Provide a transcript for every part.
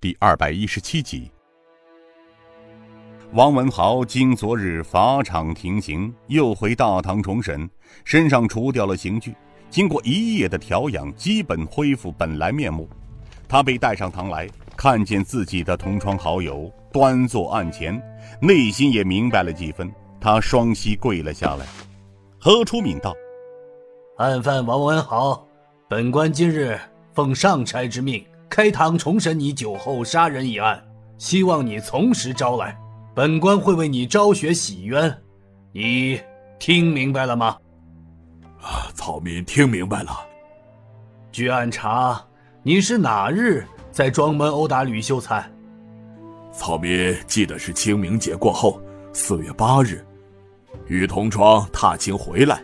第二百一十七集。王文豪经昨日法场庭刑，又回大堂重审，身上除掉了刑具，经过一夜的调养，基本恢复本来面目。他被带上堂来，看见自己的同窗好友端坐案前，内心也明白了几分。他双膝跪了下来。何初敏道：“案犯王文豪，本官今日奉上差之命。”开堂重审你酒后杀人一案，希望你从实招来，本官会为你昭雪洗冤，你听明白了吗？啊，草民听明白了。据案查，你是哪日在庄门殴打吕秀才？草民记得是清明节过后，四月八日，与同窗踏青回来，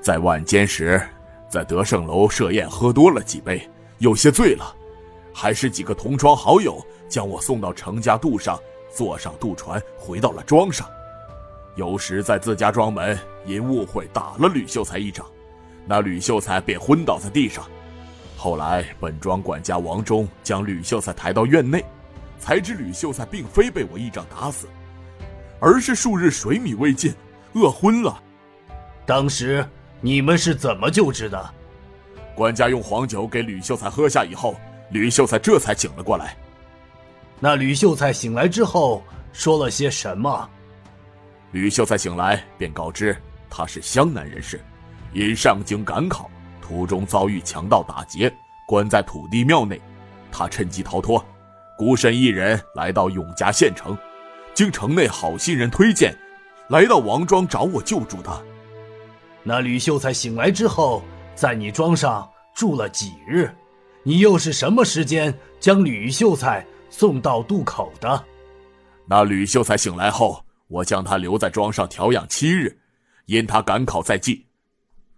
在晚间时，在德胜楼设宴喝多了几杯，有些醉了。还是几个同窗好友将我送到程家渡上，坐上渡船回到了庄上。有时在自家庄门因误会打了吕秀才一掌，那吕秀才便昏倒在地上。后来本庄管家王忠将吕秀才抬到院内，才知吕秀才并非被我一掌打死，而是数日水米未进，饿昏了。当时你们是怎么救治的？管家用黄酒给吕秀才喝下以后。吕秀才这才醒了过来。那吕秀才醒来之后说了些什么？吕秀才醒来便告知他是湘南人士，因上京赶考，途中遭遇强盗打劫，关在土地庙内。他趁机逃脱，孤身一人来到永嘉县城，经城内好心人推荐，来到王庄找我救助他。那吕秀才醒来之后，在你庄上住了几日？你又是什么时间将吕秀才送到渡口的？那吕秀才醒来后，我将他留在庄上调养七日，因他赶考在即，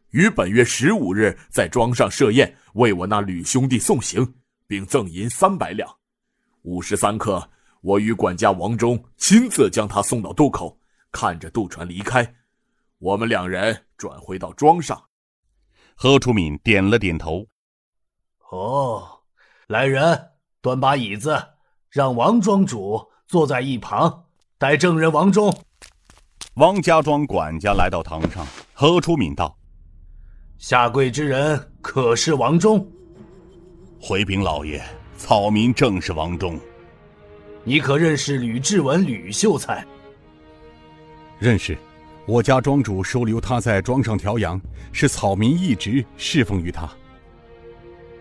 于本月十五日在庄上设宴，为我那吕兄弟送行，并赠银三百两。午时三刻，我与管家王忠亲自将他送到渡口，看着渡船离开，我们两人转回到庄上。何楚敏点了点头。哦，来人，端把椅子，让王庄主坐在一旁，待证人王忠。王家庄管家来到堂上，何出敏道：“下跪之人可是王忠？”回禀老爷，草民正是王忠。你可认识吕志文、吕秀才？认识，我家庄主收留他在庄上调养，是草民一直侍奉于他。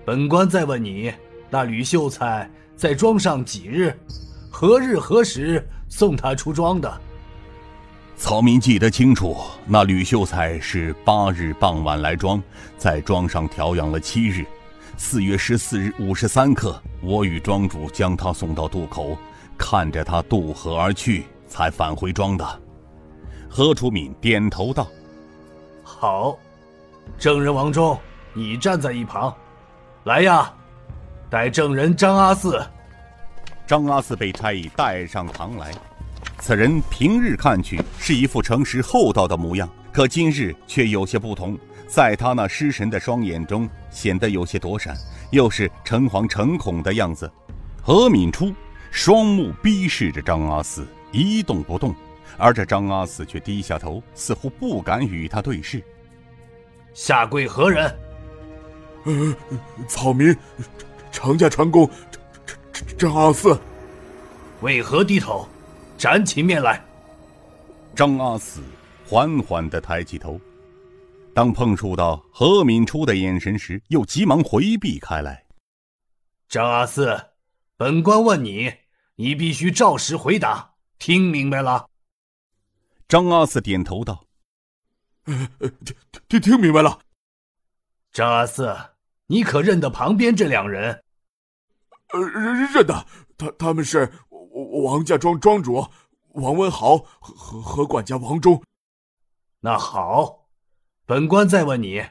本官再问你，那吕秀才在庄上几日？何日何时送他出庄的？曹民记得清楚，那吕秀才是八日傍晚来庄，在庄上调养了七日。四月十四日五时三刻，我与庄主将他送到渡口，看着他渡河而去，才返回庄的。何楚敏点头道：“好，证人王忠，你站在一旁。”来呀，带证人张阿四。张阿四被差役带上堂来。此人平日看去是一副诚实厚道的模样，可今日却有些不同。在他那失神的双眼中，显得有些躲闪，又是诚惶诚恐的样子。何敏初双目逼视着张阿四，一动不动，而这张阿四却低下头，似乎不敢与他对视。下跪何人？呃，草民，长家船工，张张张阿四，为何低头？展起面来。张阿四缓缓的抬起头，当碰触到何敏初的眼神时，又急忙回避开来。张阿四，本官问你，你必须照实回答，听明白了？张阿四点头道：“呃，听听听明白了。”张阿四。你可认得旁边这两人？呃，认认得，他他们是王家庄庄主王文豪和和和管家王忠。那好，本官再问你，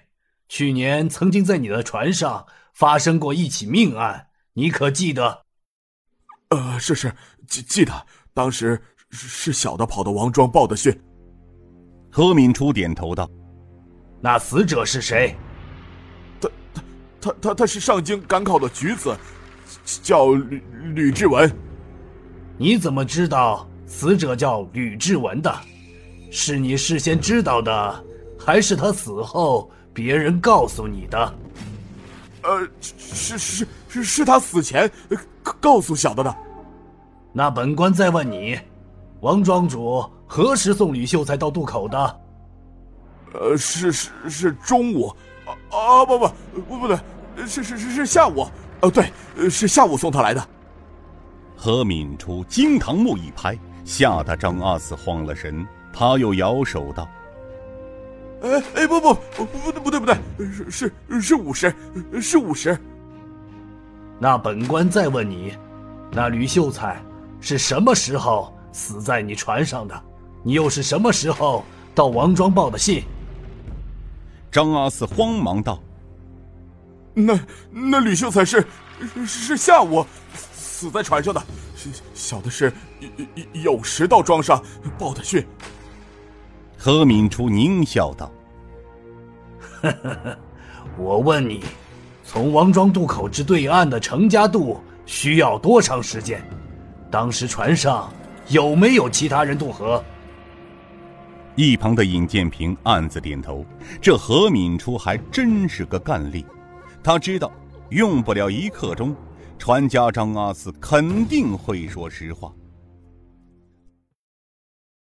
去年曾经在你的船上发生过一起命案，你可记得？呃，是是记记得，当时是小的跑到王庄报的讯。何敏初点头道：“那死者是谁？”他他他他是上京赶考的举子，叫吕吕志文。你怎么知道死者叫吕志文的？是你事先知道的，还是他死后别人告诉你的？呃，是是是是他死前告诉小的的。那本官再问你，王庄主何时送吕秀才到渡口的？呃，是是是中午。啊啊不不不不对，是是是是下午。呃对，是下午送他来的。何敏初惊堂木一拍，吓得张阿四慌了神。他又摇手道：“哎哎不不不不对不对不对，是是是午时，是午时。那本官再问你，那吕秀才是什么时候死在你船上的？你又是什么时候到王庄报的信？”张阿四慌忙道：“那那吕秀才是是下午。”死在船上的，小的是有时到庄上报的讯。何敏初狞笑道：“ 我问你，从王庄渡口至对岸的程家渡需要多长时间？当时船上有没有其他人渡河？”一旁的尹建平暗自点头，这何敏初还真是个干吏，他知道用不了一刻钟。船家张阿四肯定会说实话。